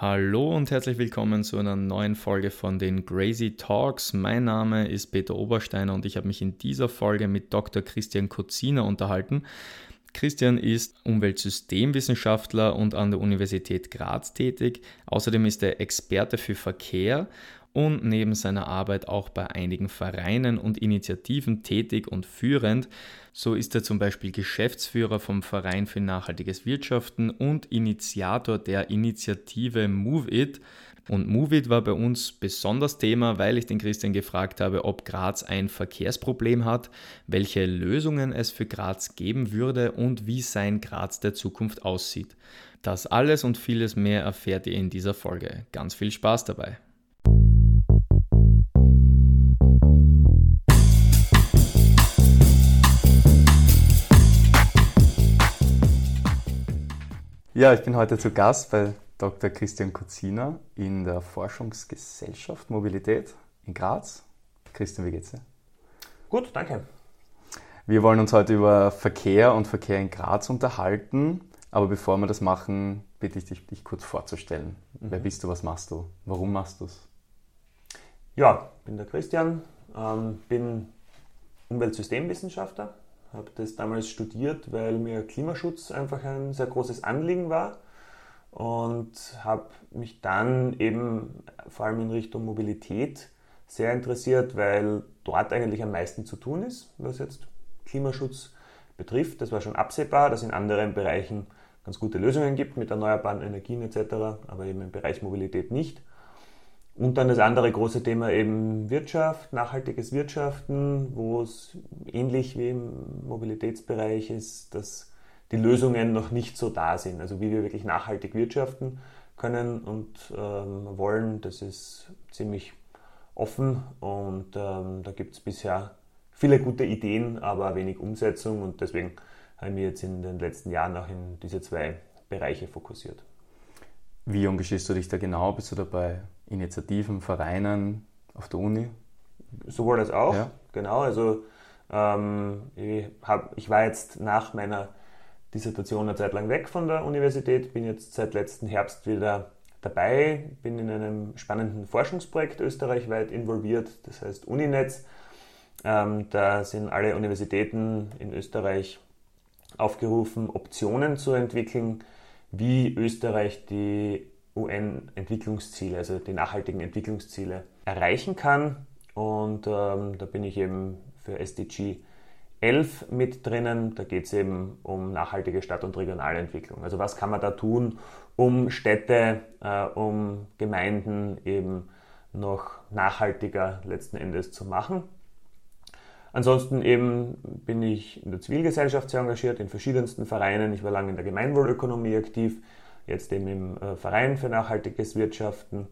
Hallo und herzlich willkommen zu einer neuen Folge von den Crazy Talks. Mein Name ist Peter Obersteiner und ich habe mich in dieser Folge mit Dr. Christian Koziner unterhalten. Christian ist Umweltsystemwissenschaftler und an der Universität Graz tätig. Außerdem ist er Experte für Verkehr und neben seiner Arbeit auch bei einigen Vereinen und Initiativen tätig und führend. So ist er zum Beispiel Geschäftsführer vom Verein für nachhaltiges Wirtschaften und Initiator der Initiative Move It. Und Move It war bei uns besonders Thema, weil ich den Christian gefragt habe, ob Graz ein Verkehrsproblem hat, welche Lösungen es für Graz geben würde und wie sein Graz der Zukunft aussieht. Das alles und vieles mehr erfährt ihr in dieser Folge. Ganz viel Spaß dabei. Ja, ich bin heute zu Gast bei Dr. Christian Kozina in der Forschungsgesellschaft Mobilität in Graz. Christian, wie geht's dir? Gut, danke. Wir wollen uns heute über Verkehr und Verkehr in Graz unterhalten. Aber bevor wir das machen, bitte ich dich, dich kurz vorzustellen. Mhm. Wer bist du, was machst du, warum machst du es? Ja, ich bin der Christian, ähm, bin Umweltsystemwissenschaftler, habe das damals studiert, weil mir Klimaschutz einfach ein sehr großes Anliegen war und habe mich dann eben vor allem in Richtung Mobilität sehr interessiert, weil dort eigentlich am meisten zu tun ist, was jetzt Klimaschutz betrifft. Das war schon absehbar, dass in anderen Bereichen ganz gute Lösungen gibt mit erneuerbaren Energien etc., aber eben im Bereich Mobilität nicht. Und dann das andere große Thema eben Wirtschaft, nachhaltiges Wirtschaften, wo es ähnlich wie im Mobilitätsbereich ist, dass die Lösungen noch nicht so da sind. Also wie wir wirklich nachhaltig wirtschaften können und ähm, wollen, das ist ziemlich offen und ähm, da gibt es bisher viele gute Ideen, aber wenig Umsetzung und deswegen habe ich mich jetzt in den letzten Jahren auch in diese zwei Bereiche fokussiert. Wie engagierst du dich da genau? Bist du dabei Initiativen, Vereinen auf der Uni? Sowohl als auch, ja. genau. Also ähm, ich, hab, ich war jetzt nach meiner Dissertation eine Zeit lang weg von der Universität, bin jetzt seit letzten Herbst wieder dabei, bin in einem spannenden Forschungsprojekt österreichweit involviert, das heißt Uninetz. Ähm, da sind alle Universitäten in Österreich aufgerufen, Optionen zu entwickeln, wie Österreich die UN-Entwicklungsziele, also die nachhaltigen Entwicklungsziele, erreichen kann. Und ähm, da bin ich eben für SDG 11 mit drinnen. Da geht es eben um nachhaltige Stadt- und Regionalentwicklung. Also was kann man da tun, um Städte, äh, um Gemeinden eben noch nachhaltiger letzten Endes zu machen. Ansonsten eben bin ich in der Zivilgesellschaft sehr engagiert, in verschiedensten Vereinen. Ich war lange in der Gemeinwohlökonomie aktiv jetzt eben im äh, Verein für nachhaltiges Wirtschaften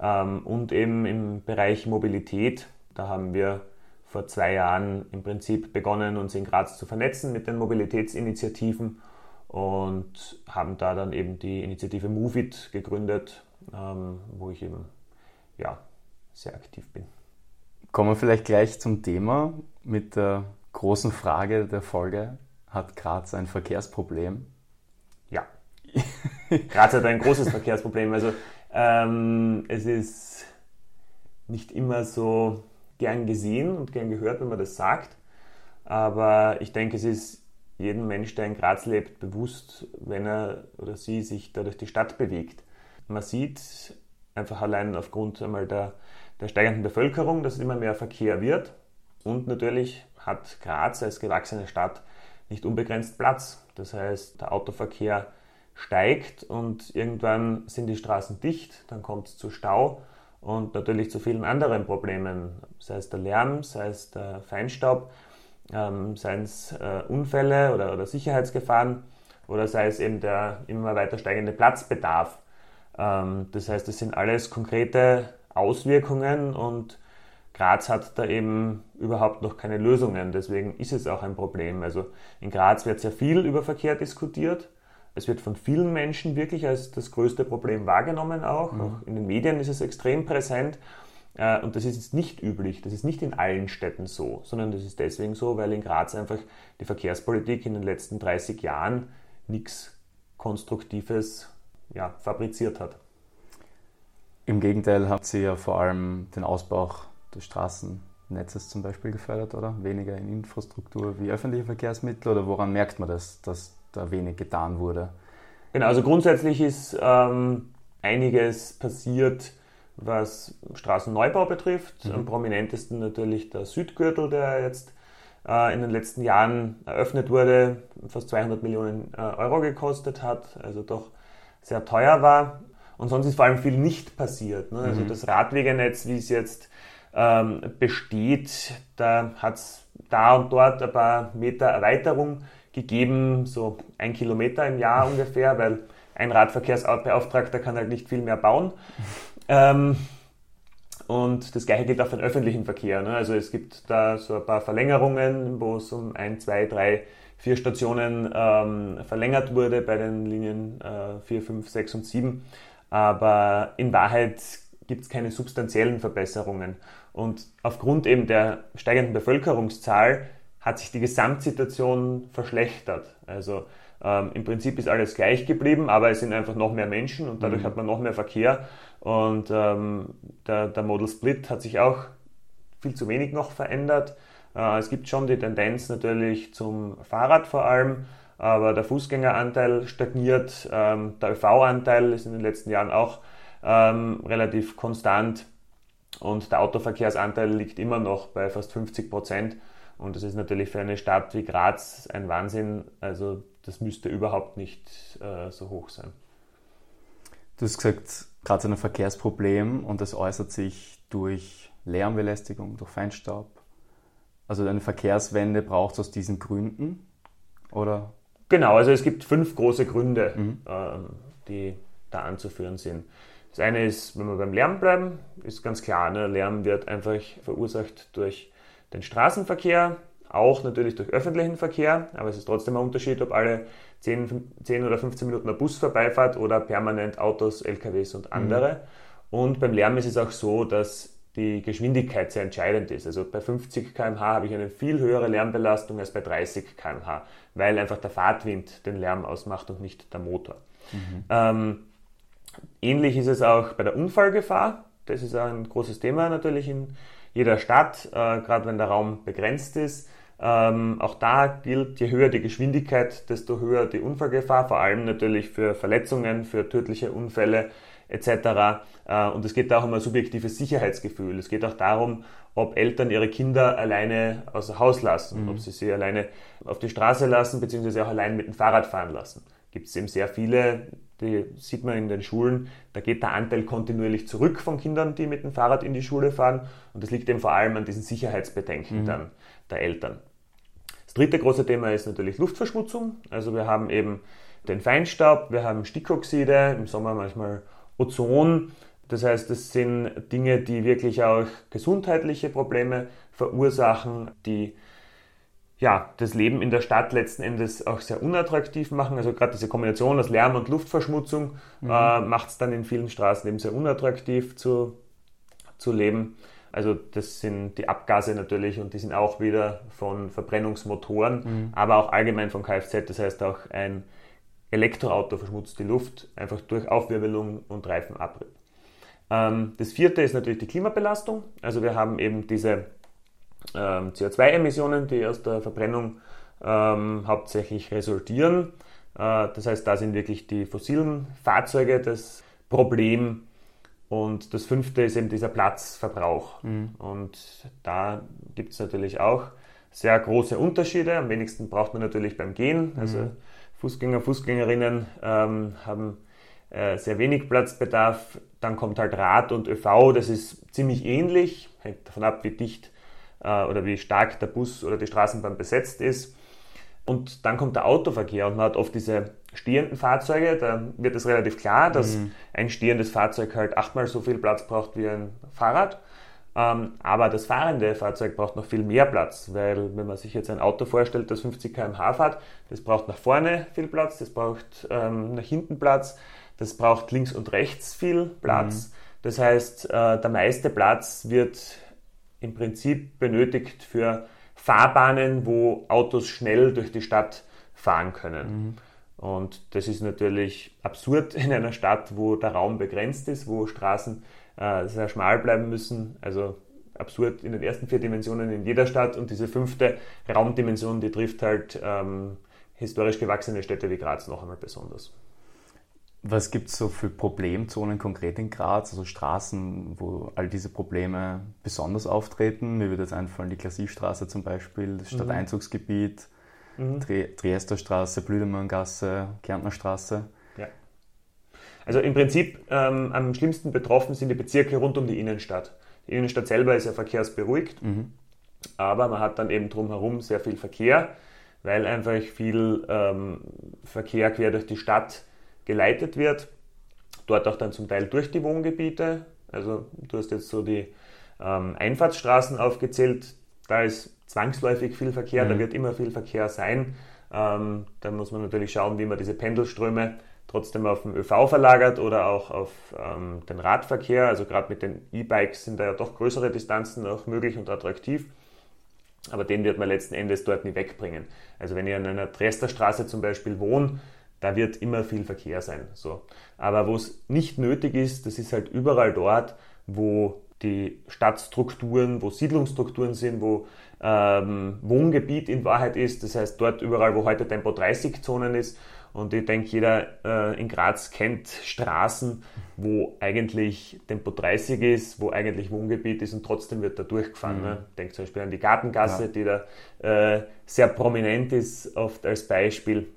ähm, und eben im Bereich Mobilität. Da haben wir vor zwei Jahren im Prinzip begonnen, uns in Graz zu vernetzen mit den Mobilitätsinitiativen und haben da dann eben die Initiative MoveIt gegründet, ähm, wo ich eben ja, sehr aktiv bin. Kommen wir vielleicht gleich zum Thema mit der großen Frage der Folge. Hat Graz ein Verkehrsproblem? Graz hat ein großes Verkehrsproblem. Also ähm, es ist nicht immer so gern gesehen und gern gehört, wenn man das sagt. Aber ich denke, es ist jedem Mensch, der in Graz lebt, bewusst, wenn er oder sie sich da durch die Stadt bewegt. Man sieht einfach allein aufgrund einmal der, der steigenden Bevölkerung, dass es immer mehr Verkehr wird. Und natürlich hat Graz als gewachsene Stadt nicht unbegrenzt Platz. Das heißt, der Autoverkehr steigt und irgendwann sind die Straßen dicht, dann kommt es zu Stau und natürlich zu vielen anderen Problemen, sei es der Lärm, sei es der Feinstaub, ähm, seien es äh, Unfälle oder, oder, Sicherheitsgefahren oder sei es eben der immer weiter steigende Platzbedarf. Ähm, das heißt, es sind alles konkrete Auswirkungen und Graz hat da eben überhaupt noch keine Lösungen. Deswegen ist es auch ein Problem. Also in Graz wird sehr viel über Verkehr diskutiert. Es wird von vielen Menschen wirklich als das größte Problem wahrgenommen auch. Mhm. auch in den Medien ist es extrem präsent. Äh, und das ist jetzt nicht üblich, das ist nicht in allen Städten so, sondern das ist deswegen so, weil in Graz einfach die Verkehrspolitik in den letzten 30 Jahren nichts Konstruktives ja, fabriziert hat. Im Gegenteil habt ihr ja vor allem den Ausbau des Straßennetzes zum Beispiel gefördert, oder? Weniger in Infrastruktur wie öffentliche Verkehrsmittel oder woran merkt man das, dass da wenig getan wurde? Genau, also grundsätzlich ist ähm, einiges passiert, was Straßenneubau betrifft. Mhm. Am prominentesten natürlich der Südgürtel, der jetzt äh, in den letzten Jahren eröffnet wurde, fast 200 Millionen äh, Euro gekostet hat, also doch sehr teuer war. Und sonst ist vor allem viel nicht passiert. Ne? Also mhm. das Radwegenetz, wie es jetzt ähm, besteht, da hat es da und dort ein paar Meter Erweiterung gegeben, so ein Kilometer im Jahr ungefähr, weil ein Radverkehrsbeauftragter kann halt nicht viel mehr bauen. Ähm, und das gleiche gilt auch für den öffentlichen Verkehr. Ne? Also es gibt da so ein paar Verlängerungen, wo es um ein, zwei, drei, vier Stationen ähm, verlängert wurde bei den Linien äh, 4, 5, 6 und 7. Aber in Wahrheit gibt es keine substanziellen Verbesserungen. Und aufgrund eben der steigenden Bevölkerungszahl hat sich die Gesamtsituation verschlechtert. Also ähm, im Prinzip ist alles gleich geblieben, aber es sind einfach noch mehr Menschen und dadurch mhm. hat man noch mehr Verkehr. Und ähm, der, der Model Split hat sich auch viel zu wenig noch verändert. Äh, es gibt schon die Tendenz natürlich zum Fahrrad vor allem, aber der Fußgängeranteil stagniert. Ähm, der ÖV-Anteil ist in den letzten Jahren auch ähm, relativ konstant und der Autoverkehrsanteil liegt immer noch bei fast 50 Prozent. Und das ist natürlich für eine Stadt wie Graz ein Wahnsinn. Also das müsste überhaupt nicht äh, so hoch sein. Du hast gesagt, gerade ein Verkehrsproblem und das äußert sich durch Lärmbelästigung, durch Feinstaub. Also eine Verkehrswende braucht es aus diesen Gründen, oder? Genau, also es gibt fünf große Gründe, mhm. ähm, die da anzuführen sind. Das eine ist, wenn wir beim Lärm bleiben, ist ganz klar, ne? Lärm wird einfach verursacht durch den Straßenverkehr, auch natürlich durch öffentlichen Verkehr, aber es ist trotzdem ein Unterschied, ob alle 10, 10 oder 15 Minuten ein Bus vorbeifährt oder permanent Autos, LKWs und andere. Mhm. Und beim Lärm ist es auch so, dass die Geschwindigkeit sehr entscheidend ist. Also bei 50 km/h habe ich eine viel höhere Lärmbelastung als bei 30 km/h, weil einfach der Fahrtwind den Lärm ausmacht und nicht der Motor. Mhm. Ähm, ähnlich ist es auch bei der Unfallgefahr. Das ist ein großes Thema natürlich in jeder Stadt, äh, gerade wenn der Raum begrenzt ist. Ähm, auch da gilt, je höher die Geschwindigkeit, desto höher die Unfallgefahr, vor allem natürlich für Verletzungen, für tödliche Unfälle etc. Äh, und es geht auch um ein subjektives Sicherheitsgefühl. Es geht auch darum, ob Eltern ihre Kinder alleine außer Haus lassen, mhm. ob sie sie alleine auf die Straße lassen, beziehungsweise auch allein mit dem Fahrrad fahren lassen. Gibt es eben sehr viele, die sieht man in den Schulen, da geht der Anteil kontinuierlich zurück von Kindern, die mit dem Fahrrad in die Schule fahren. Und das liegt eben vor allem an diesen Sicherheitsbedenken mhm. dann der Eltern. Das dritte große Thema ist natürlich Luftverschmutzung. Also wir haben eben den Feinstaub, wir haben Stickoxide, im Sommer manchmal Ozon. Das heißt, das sind Dinge, die wirklich auch gesundheitliche Probleme verursachen, die ja, das Leben in der Stadt letzten Endes auch sehr unattraktiv machen. Also gerade diese Kombination aus Lärm und Luftverschmutzung mhm. äh, macht es dann in vielen Straßen eben sehr unattraktiv zu, zu leben. Also das sind die Abgase natürlich und die sind auch wieder von Verbrennungsmotoren, mhm. aber auch allgemein von Kfz. Das heißt auch ein Elektroauto verschmutzt die Luft einfach durch Aufwirbelung und Reifenabrieb. Ähm, das vierte ist natürlich die Klimabelastung. Also wir haben eben diese ähm, CO2-Emissionen, die aus der Verbrennung ähm, hauptsächlich resultieren. Äh, das heißt, da sind wirklich die fossilen Fahrzeuge das Problem. Und das fünfte ist eben dieser Platzverbrauch. Mhm. Und da gibt es natürlich auch sehr große Unterschiede. Am wenigsten braucht man natürlich beim Gehen. Also mhm. Fußgänger, Fußgängerinnen ähm, haben äh, sehr wenig Platzbedarf. Dann kommt halt Rad und ÖV, das ist ziemlich ähnlich, hängt davon ab, wie dicht oder wie stark der Bus oder die Straßenbahn besetzt ist. Und dann kommt der Autoverkehr und man hat oft diese stehenden Fahrzeuge, da wird es relativ klar, dass mhm. ein stehendes Fahrzeug halt achtmal so viel Platz braucht wie ein Fahrrad. Ähm, aber das fahrende Fahrzeug braucht noch viel mehr Platz, weil wenn man sich jetzt ein Auto vorstellt, das 50 km/h fährt, das braucht nach vorne viel Platz, das braucht ähm, nach hinten Platz, das braucht links und rechts viel Platz. Mhm. Das heißt, äh, der meiste Platz wird im Prinzip benötigt für Fahrbahnen, wo Autos schnell durch die Stadt fahren können. Mhm. Und das ist natürlich absurd in einer Stadt, wo der Raum begrenzt ist, wo Straßen äh, sehr schmal bleiben müssen. Also absurd in den ersten vier Dimensionen in jeder Stadt. Und diese fünfte Raumdimension, die trifft halt ähm, historisch gewachsene Städte wie Graz noch einmal besonders. Was gibt es so für Problemzonen konkret in Graz, also Straßen, wo all diese Probleme besonders auftreten? Mir würde jetzt einfallen, die Klassivstraße zum Beispiel, das Stadteinzugsgebiet, mhm. Triesterstraße, Blüdemanngasse, Kärntnerstraße. Ja. Also im Prinzip ähm, am schlimmsten betroffen sind die Bezirke rund um die Innenstadt. Die Innenstadt selber ist ja verkehrsberuhigt, mhm. aber man hat dann eben drumherum sehr viel Verkehr, weil einfach viel ähm, Verkehr quer durch die Stadt geleitet wird. Dort auch dann zum Teil durch die Wohngebiete. Also du hast jetzt so die ähm, Einfahrtsstraßen aufgezählt. Da ist zwangsläufig viel Verkehr, mhm. da wird immer viel Verkehr sein. Ähm, da muss man natürlich schauen, wie man diese Pendelströme trotzdem auf den ÖV verlagert oder auch auf ähm, den Radverkehr. Also gerade mit den E-Bikes sind da ja doch größere Distanzen auch möglich und attraktiv. Aber den wird man letzten Endes dort nie wegbringen. Also wenn ihr an einer Dresderstraße zum Beispiel wohnt, da wird immer viel Verkehr sein. So. Aber wo es nicht nötig ist, das ist halt überall dort, wo die Stadtstrukturen, wo Siedlungsstrukturen sind, wo ähm, Wohngebiet in Wahrheit ist. Das heißt, dort überall, wo heute Tempo 30 Zonen ist. Und ich denke, jeder äh, in Graz kennt Straßen, wo eigentlich Tempo 30 ist, wo eigentlich Wohngebiet ist und trotzdem wird da durchgefahren. Mhm. Ne? Denkt zum Beispiel an die Gartengasse, ja. die da äh, sehr prominent ist, oft als Beispiel.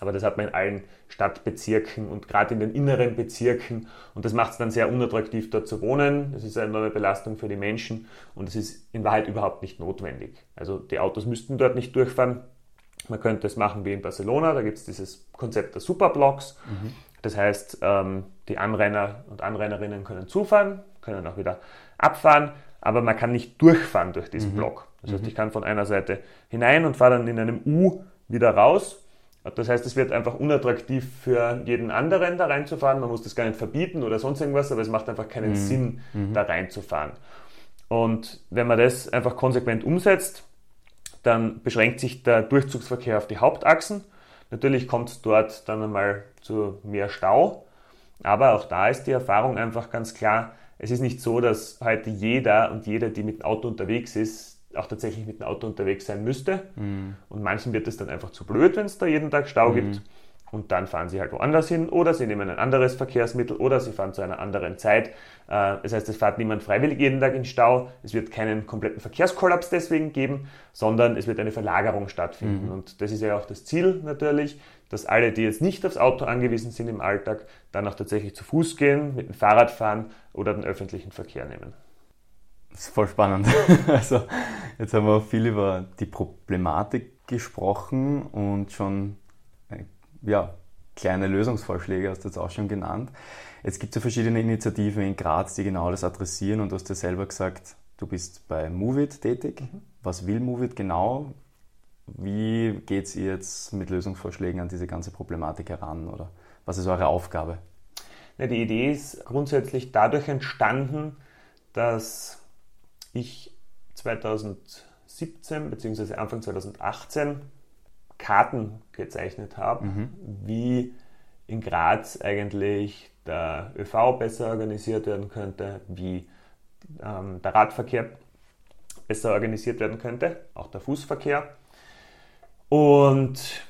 Aber das hat man in allen Stadtbezirken und gerade in den inneren Bezirken. Und das macht es dann sehr unattraktiv, dort zu wohnen. Das ist eine neue Belastung für die Menschen und es ist in Wahrheit überhaupt nicht notwendig. Also die Autos müssten dort nicht durchfahren. Man könnte es machen wie in Barcelona. Da gibt es dieses Konzept der Superblocks. Mhm. Das heißt, ähm, die Anrainer und Anrainerinnen können zufahren, können auch wieder abfahren, aber man kann nicht durchfahren durch diesen mhm. Block. Das heißt, mhm. ich kann von einer Seite hinein und fahre dann in einem U wieder raus das heißt, es wird einfach unattraktiv für jeden anderen da reinzufahren. Man muss das gar nicht verbieten oder sonst irgendwas, aber es macht einfach keinen mhm. Sinn, mhm. da reinzufahren. Und wenn man das einfach konsequent umsetzt, dann beschränkt sich der Durchzugsverkehr auf die Hauptachsen. Natürlich kommt es dort dann einmal zu mehr Stau, aber auch da ist die Erfahrung einfach ganz klar, es ist nicht so, dass heute jeder und jede, die mit dem Auto unterwegs ist, auch tatsächlich mit dem Auto unterwegs sein müsste. Mhm. Und manchen wird es dann einfach zu blöd, wenn es da jeden Tag Stau mhm. gibt. Und dann fahren sie halt woanders hin oder sie nehmen ein anderes Verkehrsmittel oder sie fahren zu einer anderen Zeit. Äh, das heißt, es fährt niemand freiwillig jeden Tag in Stau. Es wird keinen kompletten Verkehrskollaps deswegen geben, sondern es wird eine Verlagerung stattfinden. Mhm. Und das ist ja auch das Ziel natürlich, dass alle, die jetzt nicht aufs Auto angewiesen sind im Alltag, dann auch tatsächlich zu Fuß gehen, mit dem Fahrrad fahren oder den öffentlichen Verkehr nehmen. Das ist voll spannend. Also, jetzt haben wir viel über die Problematik gesprochen und schon äh, ja, kleine Lösungsvorschläge hast du jetzt auch schon genannt. Jetzt gibt es ja verschiedene Initiativen in Graz, die genau das adressieren und du hast ja selber gesagt, du bist bei Movit tätig. Mhm. Was will Movit genau? Wie geht es ihr jetzt mit Lösungsvorschlägen an diese ganze Problematik heran oder was ist eure Aufgabe? Die Idee ist grundsätzlich dadurch entstanden, dass ich 2017 bzw. Anfang 2018 Karten gezeichnet habe, mhm. wie in Graz eigentlich der ÖV besser organisiert werden könnte, wie ähm, der Radverkehr besser organisiert werden könnte, auch der Fußverkehr. Und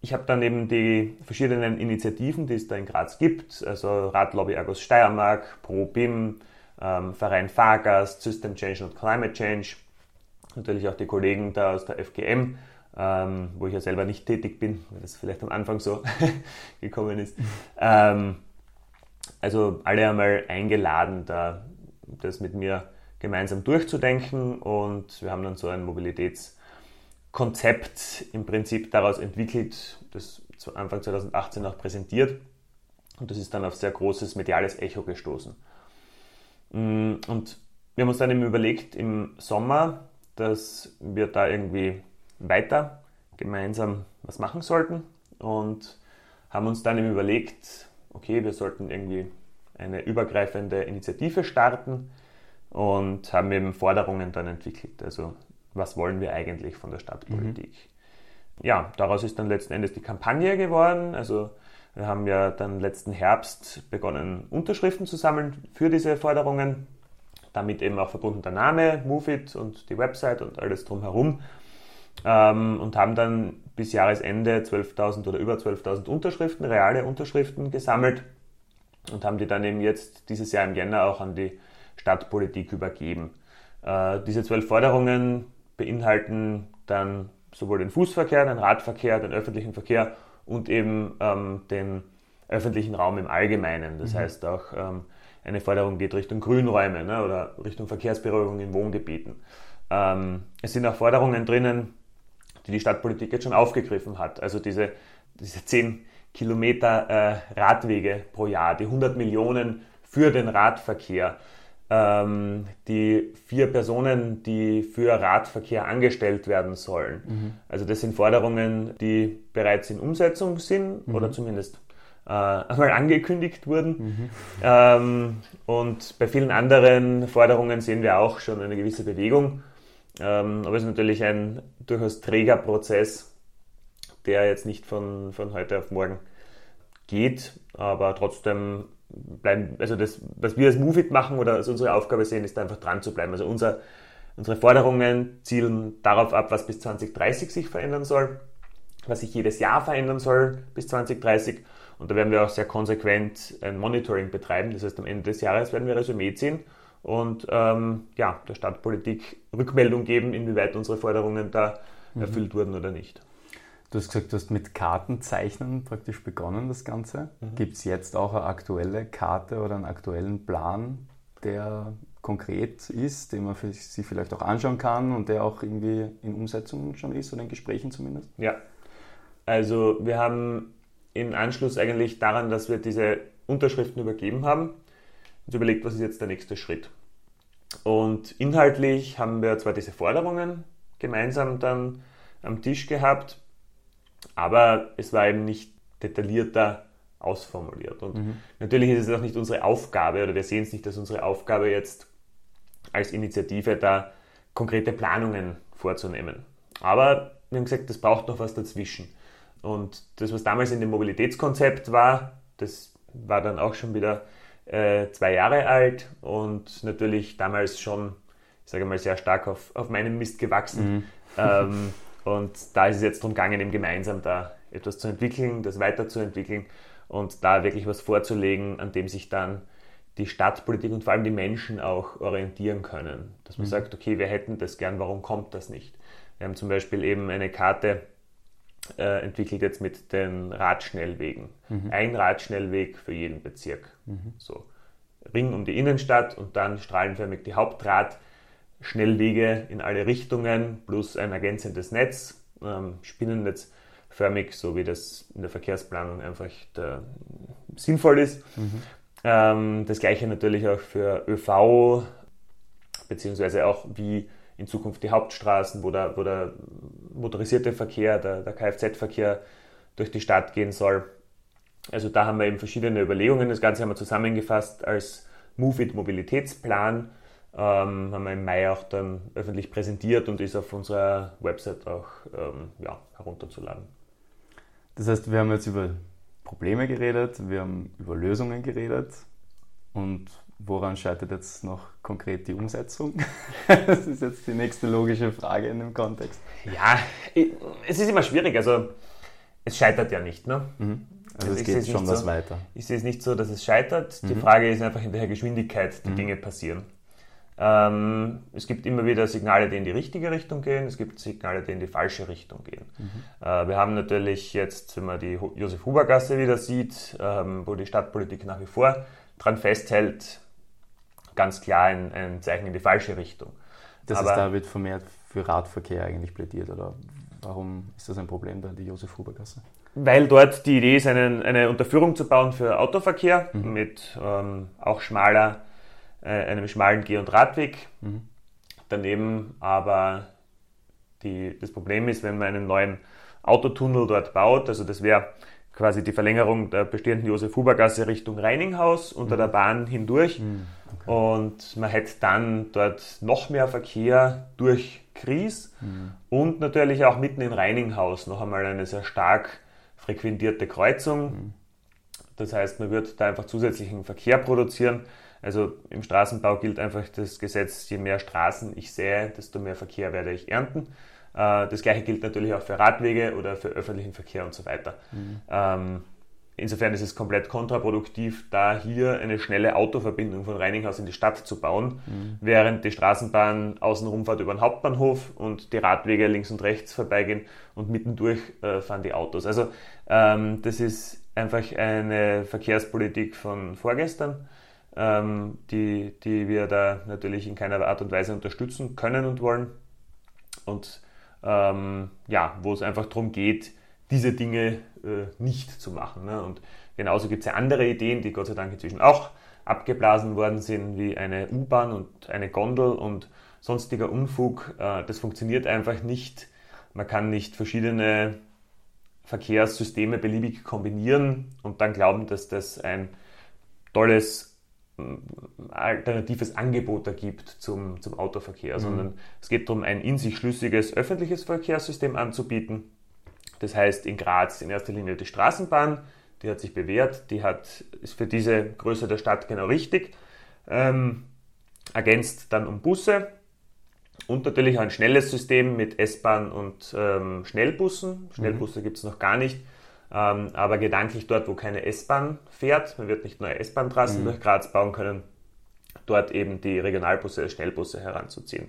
ich habe dann eben die verschiedenen Initiativen, die es da in Graz gibt, also Radlobby Argos Steiermark, Pro BIM, ähm, Verein Fahrgast, System Change und Climate Change, natürlich auch die Kollegen da aus der FGM, ähm, wo ich ja selber nicht tätig bin, weil das vielleicht am Anfang so gekommen ist. Ähm, also alle einmal eingeladen, da das mit mir gemeinsam durchzudenken und wir haben dann so ein Mobilitätskonzept im Prinzip daraus entwickelt, das Anfang 2018 auch präsentiert und das ist dann auf sehr großes mediales Echo gestoßen. Mm, und wir haben uns dann eben überlegt im Sommer, dass wir da irgendwie weiter gemeinsam was machen sollten und haben uns dann eben überlegt, okay, wir sollten irgendwie eine übergreifende Initiative starten und haben eben Forderungen dann entwickelt. Also was wollen wir eigentlich von der Stadtpolitik? Mhm. ja, daraus ist dann letzten Endes die Kampagne geworden. Also wir haben ja dann letzten Herbst begonnen, Unterschriften zu sammeln für diese Forderungen. Damit eben auch verbunden der Name, MoveIt und die Website und alles drumherum. Ähm, und haben dann bis Jahresende 12.000 oder über 12.000 Unterschriften, reale Unterschriften gesammelt und haben die dann eben jetzt dieses Jahr im Jänner auch an die Stadtpolitik übergeben. Äh, diese zwölf Forderungen beinhalten dann sowohl den Fußverkehr, den Radverkehr, den öffentlichen Verkehr und eben ähm, den öffentlichen Raum im Allgemeinen. Das mhm. heißt auch, ähm, eine Forderung geht Richtung Grünräume ne, oder Richtung Verkehrsberuhigung in Wohngebieten. Ähm, es sind auch Forderungen drinnen, die die Stadtpolitik jetzt schon aufgegriffen hat. Also diese, diese 10 Kilometer äh, Radwege pro Jahr, die 100 Millionen für den Radverkehr, ähm, die vier Personen, die für Radverkehr angestellt werden sollen. Mhm. Also das sind Forderungen, die bereits in Umsetzung sind mhm. oder zumindest äh, einmal angekündigt wurden. Mhm. Ähm, und bei vielen anderen Forderungen sehen wir auch schon eine gewisse Bewegung. Ähm, aber es ist natürlich ein durchaus träger Prozess, der jetzt nicht von, von heute auf morgen geht, aber trotzdem bleiben, also das, was wir als Movit machen oder als unsere Aufgabe sehen, ist einfach dran zu bleiben. Also unser, unsere Forderungen zielen darauf ab, was bis 2030 sich verändern soll, was sich jedes Jahr verändern soll bis 2030. Und da werden wir auch sehr konsequent ein Monitoring betreiben. Das heißt, am Ende des Jahres werden wir Resümee ziehen und ähm, ja, der Stadtpolitik Rückmeldung geben, inwieweit unsere Forderungen da mhm. erfüllt wurden oder nicht. Du hast gesagt, du hast mit Kartenzeichnen praktisch begonnen, das Ganze. Mhm. Gibt es jetzt auch eine aktuelle Karte oder einen aktuellen Plan, der konkret ist, den man sich vielleicht auch anschauen kann und der auch irgendwie in Umsetzung schon ist oder in Gesprächen zumindest? Ja, also wir haben im Anschluss eigentlich daran, dass wir diese Unterschriften übergeben haben, uns überlegt, was ist jetzt der nächste Schritt. Und inhaltlich haben wir zwar diese Forderungen gemeinsam dann am Tisch gehabt, aber es war eben nicht detaillierter ausformuliert. Und mhm. natürlich ist es auch nicht unsere Aufgabe, oder wir sehen es nicht als unsere Aufgabe jetzt als Initiative da konkrete Planungen vorzunehmen. Aber wir haben gesagt, das braucht noch was dazwischen. Und das, was damals in dem Mobilitätskonzept war, das war dann auch schon wieder äh, zwei Jahre alt und natürlich damals schon, ich sage mal, sehr stark auf, auf meinem Mist gewachsen. Mhm. Ähm, und da ist es jetzt darum gegangen, eben gemeinsam da etwas zu entwickeln, das weiterzuentwickeln und da wirklich was vorzulegen, an dem sich dann die Stadtpolitik und vor allem die Menschen auch orientieren können. Dass man mhm. sagt, okay, wir hätten das gern, warum kommt das nicht? Wir haben zum Beispiel eben eine Karte äh, entwickelt jetzt mit den Radschnellwegen. Mhm. Ein Radschnellweg für jeden Bezirk. Mhm. So. Ring um die Innenstadt und dann strahlenförmig die Hauptrad Schnellwege in alle Richtungen plus ein ergänzendes Netz, ähm, spinnennetzförmig, so wie das in der Verkehrsplanung einfach der, sinnvoll ist. Mhm. Ähm, das gleiche natürlich auch für ÖV, beziehungsweise auch wie in Zukunft die Hauptstraßen, wo der, wo der motorisierte Verkehr, der, der Kfz-Verkehr durch die Stadt gehen soll. Also da haben wir eben verschiedene Überlegungen. Das Ganze haben wir zusammengefasst als Move It Mobilitätsplan ähm, haben wir im Mai auch dann öffentlich präsentiert und ist auf unserer Website auch ähm, ja, herunterzuladen. Das heißt, wir haben jetzt über Probleme geredet, wir haben über Lösungen geredet und woran scheitert jetzt noch konkret die Umsetzung? das ist jetzt die nächste logische Frage in dem Kontext. Ja, es ist immer schwierig. Also es scheitert ja nicht. Ne? Mhm. Also, also es geht schon was so, weiter. Ich sehe es nicht so, dass es scheitert. Die mhm. Frage ist einfach, in welcher Geschwindigkeit die mhm. Dinge passieren. Ähm, es gibt immer wieder Signale, die in die richtige Richtung gehen, es gibt Signale, die in die falsche Richtung gehen. Mhm. Äh, wir haben natürlich jetzt, wenn man die Josef-Huber-Gasse wieder sieht, ähm, wo die Stadtpolitik nach wie vor dran festhält, ganz klar ein, ein Zeichen in die falsche Richtung. Das Aber, ist, da wird vermehrt für Radverkehr eigentlich plädiert, oder warum ist das ein Problem da, die Josef-Huber-Gasse? Weil dort die Idee ist, einen, eine Unterführung zu bauen für Autoverkehr mhm. mit ähm, auch schmaler äh, einem schmalen Geh- und Radweg. Mhm. Daneben aber die, das Problem ist, wenn man einen neuen Autotunnel dort baut, also das wäre quasi die Verlängerung der bestehenden Josef-Huber-Gasse Richtung Reininghaus unter mhm. der Bahn hindurch. Mhm. Okay. Und man hätte dann dort noch mehr Verkehr durch Gries mhm. und natürlich auch mitten in Reininghaus noch einmal eine sehr stark frequentierte Kreuzung. Mhm. Das heißt, man wird da einfach zusätzlichen Verkehr produzieren. Also im Straßenbau gilt einfach das Gesetz, je mehr Straßen ich sehe, desto mehr Verkehr werde ich ernten. Äh, das gleiche gilt natürlich auch für Radwege oder für öffentlichen Verkehr und so weiter. Mhm. Ähm, insofern ist es komplett kontraproduktiv, da hier eine schnelle Autoverbindung von Reininghaus in die Stadt zu bauen, mhm. während die Straßenbahn außenrum fährt über den Hauptbahnhof und die Radwege links und rechts vorbeigehen und mittendurch äh, fahren die Autos. Also ähm, das ist einfach eine Verkehrspolitik von vorgestern, ähm, die, die wir da natürlich in keiner Art und Weise unterstützen können und wollen. Und ähm, ja, wo es einfach darum geht, diese Dinge äh, nicht zu machen. Ne? Und genauso gibt es ja andere Ideen, die Gott sei Dank inzwischen auch abgeblasen worden sind, wie eine U-Bahn und eine Gondel und sonstiger Unfug. Äh, das funktioniert einfach nicht. Man kann nicht verschiedene Verkehrssysteme beliebig kombinieren und dann glauben, dass das ein tolles alternatives Angebot ergibt zum, zum Autoverkehr, mhm. sondern es geht darum, ein in sich schlüssiges öffentliches Verkehrssystem anzubieten. Das heißt in Graz in erster Linie die Straßenbahn, die hat sich bewährt, die hat, ist für diese Größe der Stadt genau richtig, ähm, ergänzt dann um Busse und natürlich ein schnelles System mit S-Bahn und ähm, Schnellbussen. Schnellbusse mhm. gibt es noch gar nicht ähm, aber gedanklich dort, wo keine S-Bahn fährt, man wird nicht neue S-Bahn-Trassen mhm. durch Graz bauen können, dort eben die Regionalbusse, Schnellbusse heranzuziehen.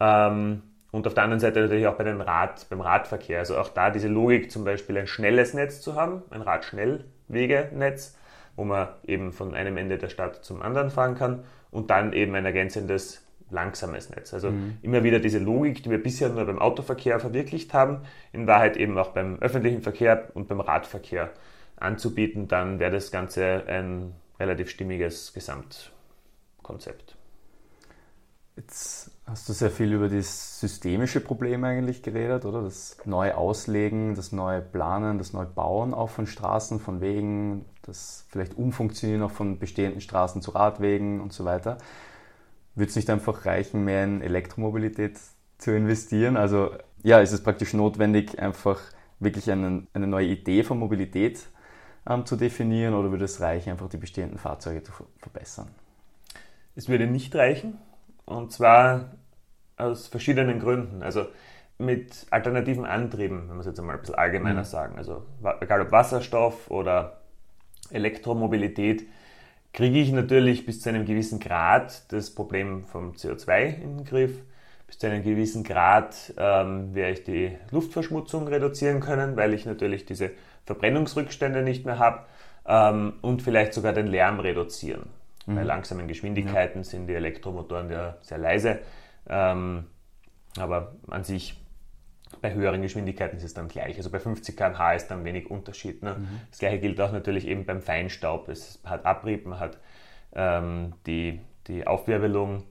Ähm, und auf der anderen Seite natürlich auch bei den Rad, beim Radverkehr. Also auch da diese Logik, zum Beispiel ein schnelles Netz zu haben, ein Radschnellwegenetz, wo man eben von einem Ende der Stadt zum anderen fahren kann und dann eben ein ergänzendes langsames Netz. Also mhm. immer wieder diese Logik, die wir bisher nur beim Autoverkehr verwirklicht haben, in Wahrheit eben auch beim öffentlichen Verkehr und beim Radverkehr anzubieten, dann wäre das Ganze ein relativ stimmiges Gesamtkonzept. Jetzt hast du sehr viel über das systemische Problem eigentlich geredet, oder? Das neue Auslegen, das neue Planen, das neue Bauen auch von Straßen, von Wegen, das vielleicht Umfunktionieren auch von bestehenden Straßen zu Radwegen und so weiter. Würde es nicht einfach reichen, mehr in Elektromobilität zu investieren? Also ja, ist es praktisch notwendig, einfach wirklich einen, eine neue Idee von Mobilität ähm, zu definieren oder würde es reichen, einfach die bestehenden Fahrzeuge zu verbessern? Es würde nicht reichen und zwar aus verschiedenen Gründen. Also mit alternativen Antrieben, wenn wir es jetzt einmal ein bisschen allgemeiner mhm. sagen, also egal ob Wasserstoff oder Elektromobilität, kriege ich natürlich bis zu einem gewissen Grad das Problem vom CO2 in den Griff. Bis zu einem gewissen Grad ähm, werde ich die Luftverschmutzung reduzieren können, weil ich natürlich diese Verbrennungsrückstände nicht mehr habe ähm, und vielleicht sogar den Lärm reduzieren. Mhm. Bei langsamen Geschwindigkeiten ja. sind die Elektromotoren ja sehr leise, ähm, aber an sich bei höheren Geschwindigkeiten ist es dann gleich. Also bei 50 km/h ist dann wenig Unterschied. Ne? Mhm. Das gleiche gilt auch natürlich eben beim Feinstaub. Es hat Abrieb, man hat ähm, die, die Aufwirbelung.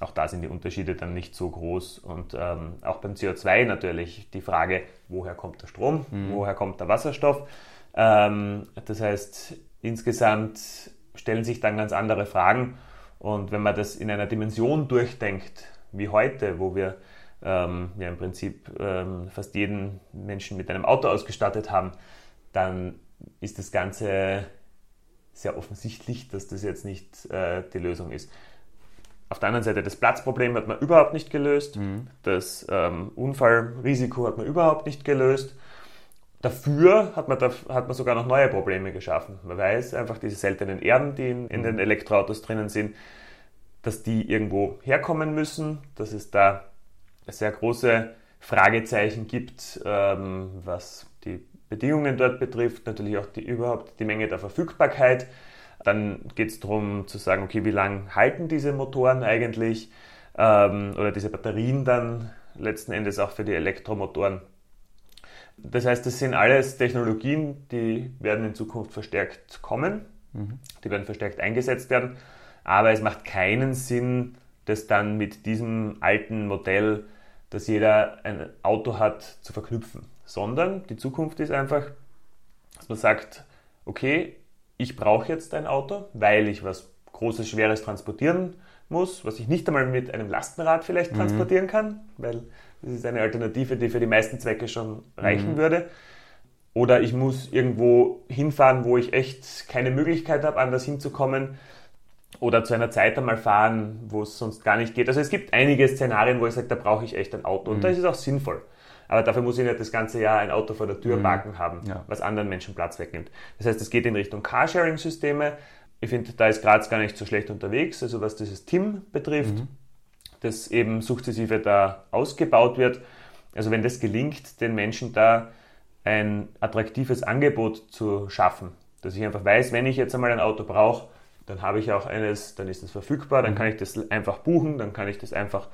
Auch da sind die Unterschiede dann nicht so groß. Und ähm, auch beim CO2 natürlich die Frage, woher kommt der Strom, mhm. woher kommt der Wasserstoff. Ähm, das heißt, insgesamt stellen sich dann ganz andere Fragen. Und wenn man das in einer Dimension durchdenkt, wie heute, wo wir ähm, ja im Prinzip ähm, fast jeden Menschen mit einem Auto ausgestattet haben, dann ist das Ganze sehr offensichtlich, dass das jetzt nicht äh, die Lösung ist. Auf der anderen Seite, das Platzproblem hat man überhaupt nicht gelöst, mhm. das ähm, Unfallrisiko hat man überhaupt nicht gelöst. Dafür hat man, da, hat man sogar noch neue Probleme geschaffen. Man weiß einfach, diese seltenen Erden, die in, in mhm. den Elektroautos drinnen sind, dass die irgendwo herkommen müssen, dass es da sehr große Fragezeichen gibt, ähm, was die Bedingungen dort betrifft, natürlich auch die, überhaupt die Menge der Verfügbarkeit. Dann geht es darum zu sagen, okay, wie lange halten diese Motoren eigentlich ähm, oder diese Batterien dann letzten Endes auch für die Elektromotoren. Das heißt, das sind alles Technologien, die werden in Zukunft verstärkt kommen, mhm. die werden verstärkt eingesetzt werden, aber es macht keinen Sinn, das dann mit diesem alten Modell dass jeder ein Auto hat, zu verknüpfen, sondern die Zukunft ist einfach, dass man sagt, okay, ich brauche jetzt ein Auto, weil ich was Großes, Schweres transportieren muss, was ich nicht einmal mit einem Lastenrad vielleicht mhm. transportieren kann, weil das ist eine Alternative, die für die meisten Zwecke schon reichen mhm. würde. Oder ich muss irgendwo hinfahren, wo ich echt keine Möglichkeit habe, anders hinzukommen. Oder zu einer Zeit einmal fahren, wo es sonst gar nicht geht. Also es gibt einige Szenarien, wo ich sage, da brauche ich echt ein Auto. Und mhm. da ist es auch sinnvoll. Aber dafür muss ich nicht das ganze Jahr ein Auto vor der Tür mhm. parken haben, ja. was anderen Menschen Platz wegnimmt. Das heißt, es geht in Richtung Carsharing-Systeme. Ich finde, da ist Graz gar nicht so schlecht unterwegs, also was dieses Team betrifft, mhm. das eben sukzessive da ausgebaut wird. Also wenn das gelingt, den Menschen da ein attraktives Angebot zu schaffen, dass ich einfach weiß, wenn ich jetzt einmal ein Auto brauche, dann habe ich auch eines, dann ist es verfügbar, dann mhm. kann ich das einfach buchen, dann kann ich das einfach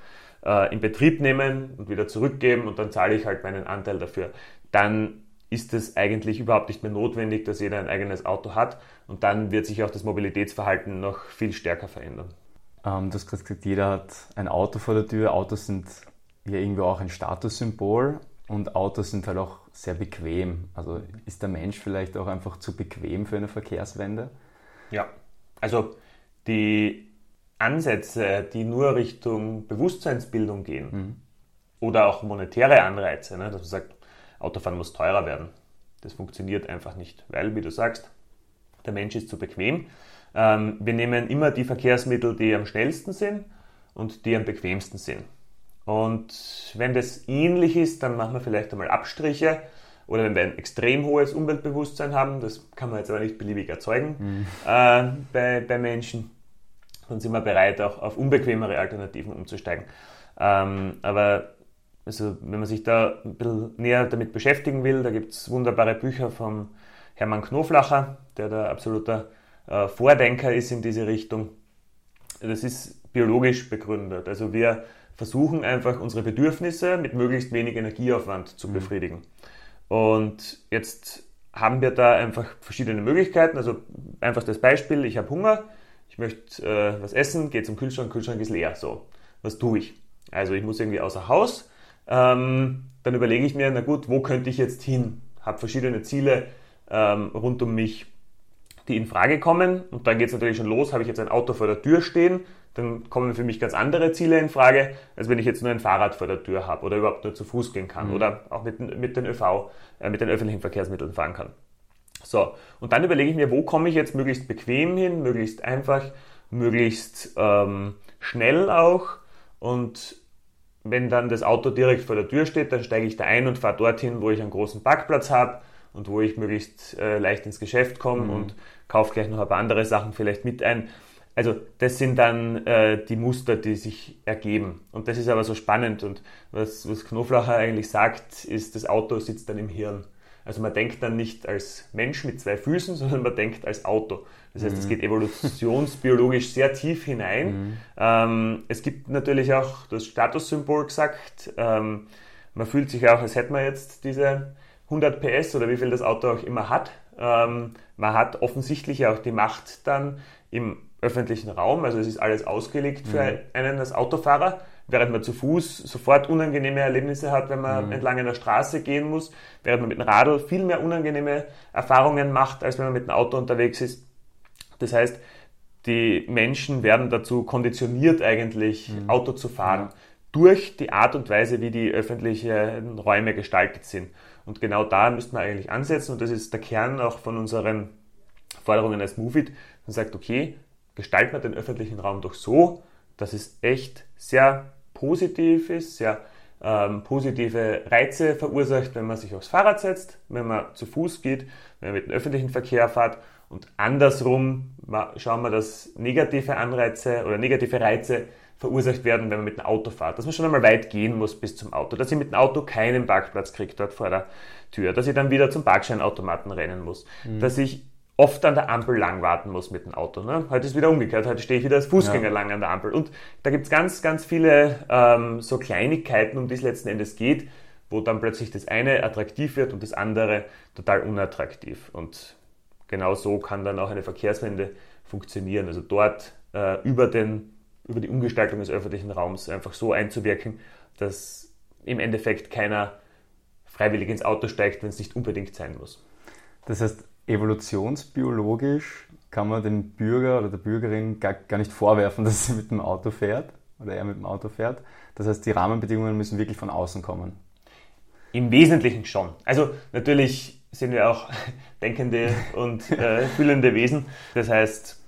äh, in Betrieb nehmen und wieder zurückgeben und dann zahle ich halt meinen Anteil dafür. Dann ist es eigentlich überhaupt nicht mehr notwendig, dass jeder ein eigenes Auto hat und dann wird sich auch das Mobilitätsverhalten noch viel stärker verändern. Ähm, du hast gerade gesagt, jeder hat ein Auto vor der Tür. Autos sind ja irgendwie auch ein Statussymbol und Autos sind halt auch sehr bequem. Also ist der Mensch vielleicht auch einfach zu bequem für eine Verkehrswende? Ja, also die Ansätze, die nur Richtung Bewusstseinsbildung gehen mhm. oder auch monetäre Anreize, ne, dass man sagt, Autofahren muss teurer werden, das funktioniert einfach nicht, weil, wie du sagst, der Mensch ist zu bequem. Ähm, wir nehmen immer die Verkehrsmittel, die am schnellsten sind und die am bequemsten sind. Und wenn das ähnlich ist, dann machen wir vielleicht einmal Abstriche. Oder wenn wir ein extrem hohes Umweltbewusstsein haben, das kann man jetzt aber nicht beliebig erzeugen mhm. äh, bei, bei Menschen, dann sind wir bereit, auch auf unbequemere Alternativen umzusteigen. Ähm, aber also, wenn man sich da ein bisschen näher damit beschäftigen will, da gibt es wunderbare Bücher von Hermann Knoflacher, der der absoluter äh, Vordenker ist in diese Richtung. Das ist biologisch begründet. Also wir versuchen einfach unsere Bedürfnisse mit möglichst wenig Energieaufwand zu mhm. Und jetzt haben wir da einfach verschiedene Möglichkeiten. Also einfach das Beispiel, ich habe Hunger, ich möchte äh, was essen, gehe zum Kühlschrank, Kühlschrank ist leer. So, was tue ich? Also ich muss irgendwie außer Haus. Ähm, dann überlege ich mir, na gut, wo könnte ich jetzt hin? Habe verschiedene Ziele ähm, rund um mich, die in Frage kommen. Und dann geht es natürlich schon los, habe ich jetzt ein Auto vor der Tür stehen, dann kommen für mich ganz andere Ziele in Frage, als wenn ich jetzt nur ein Fahrrad vor der Tür habe oder überhaupt nur zu Fuß gehen kann mhm. oder auch mit, mit den ÖV, äh, mit den öffentlichen Verkehrsmitteln fahren kann. So, und dann überlege ich mir, wo komme ich jetzt möglichst bequem hin, möglichst einfach, möglichst ähm, schnell auch. Und wenn dann das Auto direkt vor der Tür steht, dann steige ich da ein und fahre dorthin, wo ich einen großen Parkplatz habe und wo ich möglichst äh, leicht ins Geschäft komme mhm. und kaufe gleich noch ein paar andere Sachen vielleicht mit ein. Also das sind dann äh, die Muster, die sich ergeben. Und das ist aber so spannend. Und was, was Knoflacher eigentlich sagt, ist, das Auto sitzt dann im Hirn. Also man denkt dann nicht als Mensch mit zwei Füßen, sondern man denkt als Auto. Das heißt, es mhm. geht evolutionsbiologisch sehr tief hinein. Mhm. Ähm, es gibt natürlich auch das Statussymbol gesagt. Ähm, man fühlt sich auch, als hätte man jetzt diese 100 PS oder wie viel das Auto auch immer hat. Ähm, man hat offensichtlich auch die Macht dann im öffentlichen Raum. Also es ist alles ausgelegt für mhm. einen als Autofahrer, während man zu Fuß sofort unangenehme Erlebnisse hat, wenn man mhm. entlang einer Straße gehen muss, während man mit dem Radl viel mehr unangenehme Erfahrungen macht, als wenn man mit dem Auto unterwegs ist. Das heißt, die Menschen werden dazu konditioniert eigentlich, mhm. Auto zu fahren, ja. durch die Art und Weise, wie die öffentlichen Räume gestaltet sind. Und genau da müsste man eigentlich ansetzen und das ist der Kern auch von unseren Forderungen als Movit. Man sagt, okay, gestalten wir den öffentlichen Raum doch so, dass es echt sehr positiv ist, sehr ähm, positive Reize verursacht, wenn man sich aufs Fahrrad setzt, wenn man zu Fuß geht, wenn man mit dem öffentlichen Verkehr fährt und andersrum schauen wir, dass negative Anreize oder negative Reize verursacht werden, wenn man mit dem Auto fährt. Dass man schon einmal weit gehen muss bis zum Auto, dass ich mit dem Auto keinen Parkplatz kriege dort vor der Tür, dass ich dann wieder zum Parkscheinautomaten rennen muss, mhm. dass ich oft an der Ampel lang warten muss mit dem Auto. Ne? Heute ist wieder umgekehrt, heute stehe ich wieder als Fußgänger ja. lang an der Ampel. Und da gibt es ganz, ganz viele ähm, so Kleinigkeiten, um die es letzten Endes geht, wo dann plötzlich das eine attraktiv wird und das andere total unattraktiv. Und genau so kann dann auch eine Verkehrswende funktionieren. Also dort äh, über, den, über die Umgestaltung des öffentlichen Raums einfach so einzuwirken, dass im Endeffekt keiner freiwillig ins Auto steigt, wenn es nicht unbedingt sein muss. Das heißt, evolutionsbiologisch kann man dem Bürger oder der Bürgerin gar, gar nicht vorwerfen, dass sie mit dem Auto fährt oder er mit dem Auto fährt. Das heißt, die Rahmenbedingungen müssen wirklich von außen kommen. Im Wesentlichen schon. Also natürlich sind wir auch denkende und äh, fühlende Wesen. Das heißt,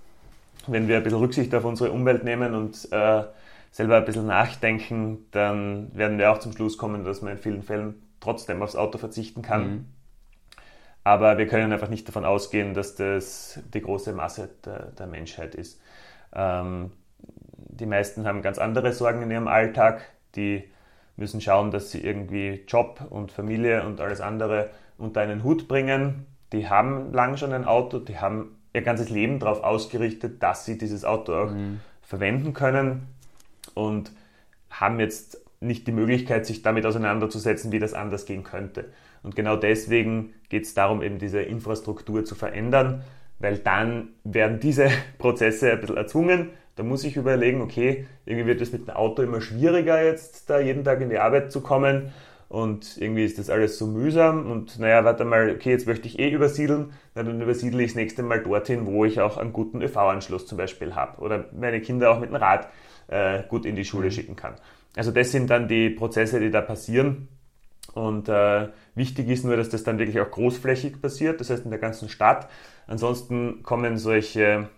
wenn wir ein bisschen Rücksicht auf unsere Umwelt nehmen und äh, selber ein bisschen nachdenken, dann werden wir auch zum Schluss kommen, dass man in vielen Fällen trotzdem aufs Auto verzichten kann. Mhm. Aber wir können einfach nicht davon ausgehen, dass das die große Masse der, der Menschheit ist. Ähm, die meisten haben ganz andere Sorgen in ihrem Alltag. Die müssen schauen, dass sie irgendwie Job und Familie und alles andere unter einen Hut bringen. Die haben lang schon ein Auto, die haben ihr ganzes Leben darauf ausgerichtet, dass sie dieses Auto auch mhm. verwenden können und haben jetzt nicht die Möglichkeit, sich damit auseinanderzusetzen, wie das anders gehen könnte. Und genau deswegen geht es darum, eben diese Infrastruktur zu verändern, weil dann werden diese Prozesse ein bisschen erzwungen. Da muss ich überlegen, okay, irgendwie wird es mit dem Auto immer schwieriger jetzt, da jeden Tag in die Arbeit zu kommen. Und irgendwie ist das alles so mühsam. Und naja, warte mal, okay, jetzt möchte ich eh übersiedeln. Na, dann übersiedle ich das nächste Mal dorthin, wo ich auch einen guten ÖV-Anschluss zum Beispiel habe. Oder meine Kinder auch mit dem Rad äh, gut in die Schule mhm. schicken kann. Also das sind dann die Prozesse, die da passieren. Und äh, wichtig ist nur, dass das dann wirklich auch großflächig passiert, das heißt in der ganzen Stadt. Ansonsten kommen solche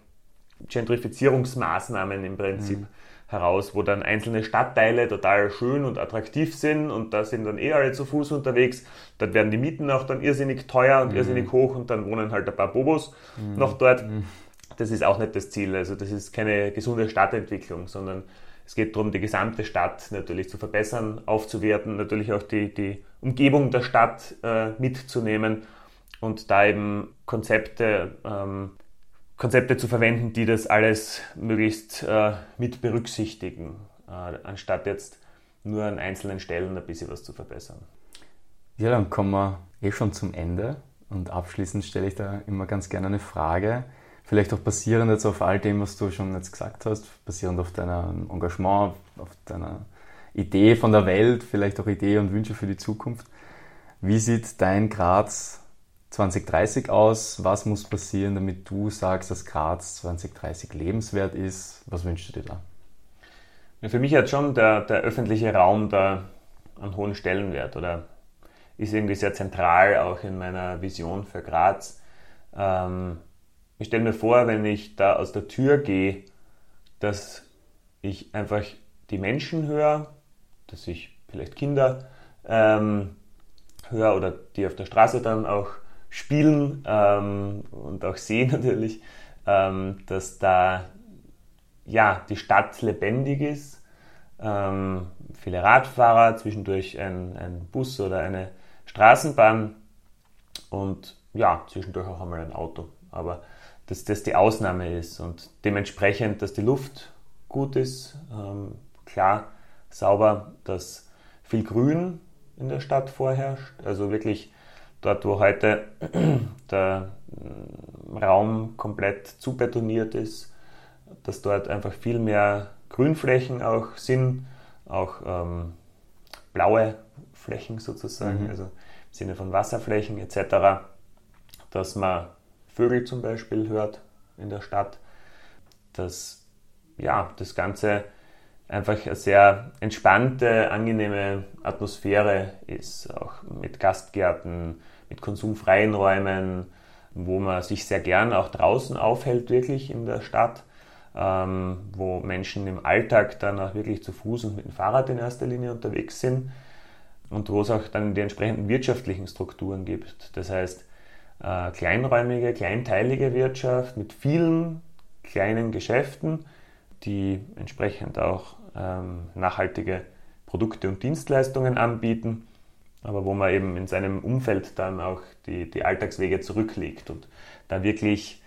Gentrifizierungsmaßnahmen im Prinzip mhm. heraus, wo dann einzelne Stadtteile total schön und attraktiv sind und da sind dann eh alle zu Fuß unterwegs. Dort werden die Mieten auch dann irrsinnig teuer und mhm. irrsinnig hoch und dann wohnen halt ein paar Bobos mhm. noch dort. Mhm. Das ist auch nicht das Ziel. Also das ist keine gesunde Stadtentwicklung, sondern es geht darum, die gesamte Stadt natürlich zu verbessern, aufzuwerten, natürlich auch die, die Umgebung der Stadt äh, mitzunehmen und da eben Konzepte, ähm, Konzepte zu verwenden, die das alles möglichst äh, mit berücksichtigen, äh, anstatt jetzt nur an einzelnen Stellen ein bisschen was zu verbessern. Ja, dann kommen wir eh schon zum Ende und abschließend stelle ich da immer ganz gerne eine Frage vielleicht auch basierend jetzt auf all dem, was du schon jetzt gesagt hast, basierend auf deinem Engagement, auf deiner Idee von der Welt, vielleicht auch Ideen und Wünsche für die Zukunft. Wie sieht dein Graz 2030 aus? Was muss passieren, damit du sagst, dass Graz 2030 lebenswert ist? Was wünschst du dir da? Für mich hat schon der, der öffentliche Raum da einen hohen Stellenwert oder ist irgendwie sehr zentral auch in meiner Vision für Graz. Ähm, ich stelle mir vor, wenn ich da aus der Tür gehe, dass ich einfach die Menschen höre, dass ich vielleicht Kinder ähm, höre oder die auf der Straße dann auch spielen ähm, und auch sehe natürlich, ähm, dass da ja, die Stadt lebendig ist. Ähm, viele Radfahrer, zwischendurch ein, ein Bus oder eine Straßenbahn und ja, zwischendurch auch einmal ein Auto. Aber dass das die Ausnahme ist und dementsprechend, dass die Luft gut ist, ähm, klar, sauber, dass viel Grün in der Stadt vorherrscht, also wirklich dort, wo heute der mm, Raum komplett zubetoniert ist, dass dort einfach viel mehr Grünflächen auch sind, auch ähm, blaue Flächen sozusagen, mhm. also im Sinne von Wasserflächen etc., dass man Vögel zum Beispiel hört in der Stadt, dass ja, das Ganze einfach eine sehr entspannte, angenehme Atmosphäre ist, auch mit Gastgärten, mit konsumfreien Räumen, wo man sich sehr gern auch draußen aufhält, wirklich in der Stadt, ähm, wo Menschen im Alltag dann auch wirklich zu Fuß und mit dem Fahrrad in erster Linie unterwegs sind und wo es auch dann die entsprechenden wirtschaftlichen Strukturen gibt. Das heißt, äh, kleinräumige, kleinteilige Wirtschaft mit vielen kleinen Geschäften, die entsprechend auch ähm, nachhaltige Produkte und Dienstleistungen anbieten, aber wo man eben in seinem Umfeld dann auch die, die Alltagswege zurücklegt und da wirklich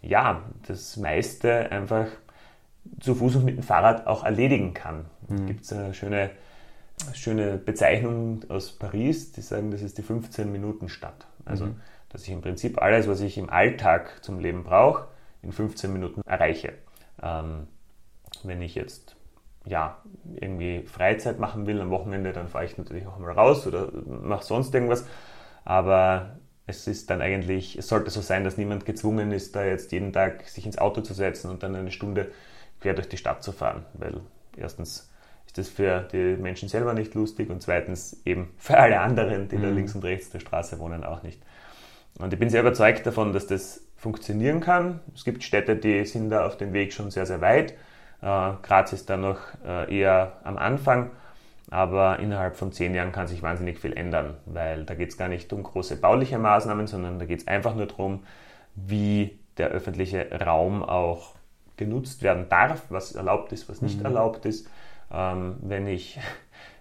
ja, das meiste einfach zu Fuß und mit dem Fahrrad auch erledigen kann. Mhm. Gibt es eine schöne, schöne Bezeichnung aus Paris, die sagen, das ist die 15-Minuten-Stadt. Also mhm dass ich im Prinzip alles, was ich im Alltag zum Leben brauche, in 15 Minuten erreiche. Ähm, wenn ich jetzt ja, irgendwie Freizeit machen will am Wochenende, dann fahre ich natürlich auch mal raus oder mache sonst irgendwas. Aber es ist dann eigentlich, es sollte so sein, dass niemand gezwungen ist, da jetzt jeden Tag sich ins Auto zu setzen und dann eine Stunde quer durch die Stadt zu fahren, weil erstens ist das für die Menschen selber nicht lustig und zweitens eben für alle anderen, die mhm. da links und rechts der Straße wohnen, auch nicht. Und ich bin sehr überzeugt davon, dass das funktionieren kann. Es gibt Städte, die sind da auf dem Weg schon sehr, sehr weit. Äh, Graz ist da noch äh, eher am Anfang. Aber innerhalb von zehn Jahren kann sich wahnsinnig viel ändern, weil da geht es gar nicht um große bauliche Maßnahmen, sondern da geht es einfach nur darum, wie der öffentliche Raum auch genutzt werden darf, was erlaubt ist, was nicht mhm. erlaubt ist. Ähm, wenn ich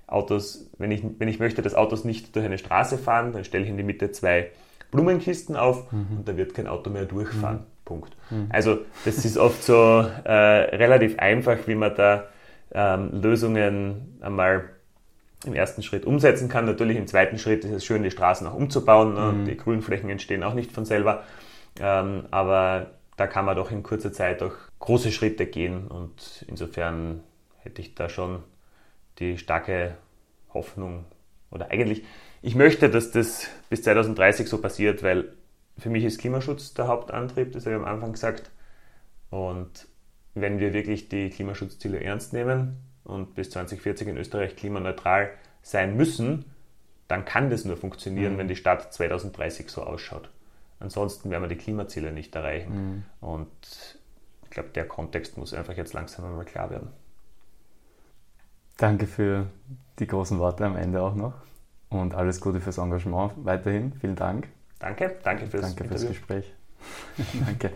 Autos, wenn ich, wenn ich möchte, dass Autos nicht durch eine Straße fahren, dann stelle ich in die Mitte zwei Blumenkisten auf mhm. und da wird kein Auto mehr durchfahren. Mhm. Punkt. Mhm. Also das ist oft so äh, relativ einfach, wie man da ähm, Lösungen einmal im ersten Schritt umsetzen kann. Natürlich im zweiten Schritt ist es schön, die Straßen auch umzubauen. Ne? Mhm. Die Grünflächen entstehen auch nicht von selber. Ähm, aber da kann man doch in kurzer Zeit auch große Schritte gehen und insofern hätte ich da schon die starke Hoffnung oder eigentlich, ich möchte, dass das bis 2030 so passiert, weil für mich ist Klimaschutz der Hauptantrieb, das habe ich am Anfang gesagt. Und wenn wir wirklich die Klimaschutzziele ernst nehmen, und bis 2040 in Österreich klimaneutral sein müssen, dann kann das nur funktionieren, mhm. wenn die Stadt 2030 so ausschaut. Ansonsten werden wir die Klimaziele nicht erreichen. Mhm. Und ich glaube, der Kontext muss einfach jetzt langsam einmal klar werden. Danke für die großen Worte am Ende auch noch und alles Gute fürs Engagement weiterhin. Vielen Dank. Danke, danke fürs, danke fürs Gespräch. danke.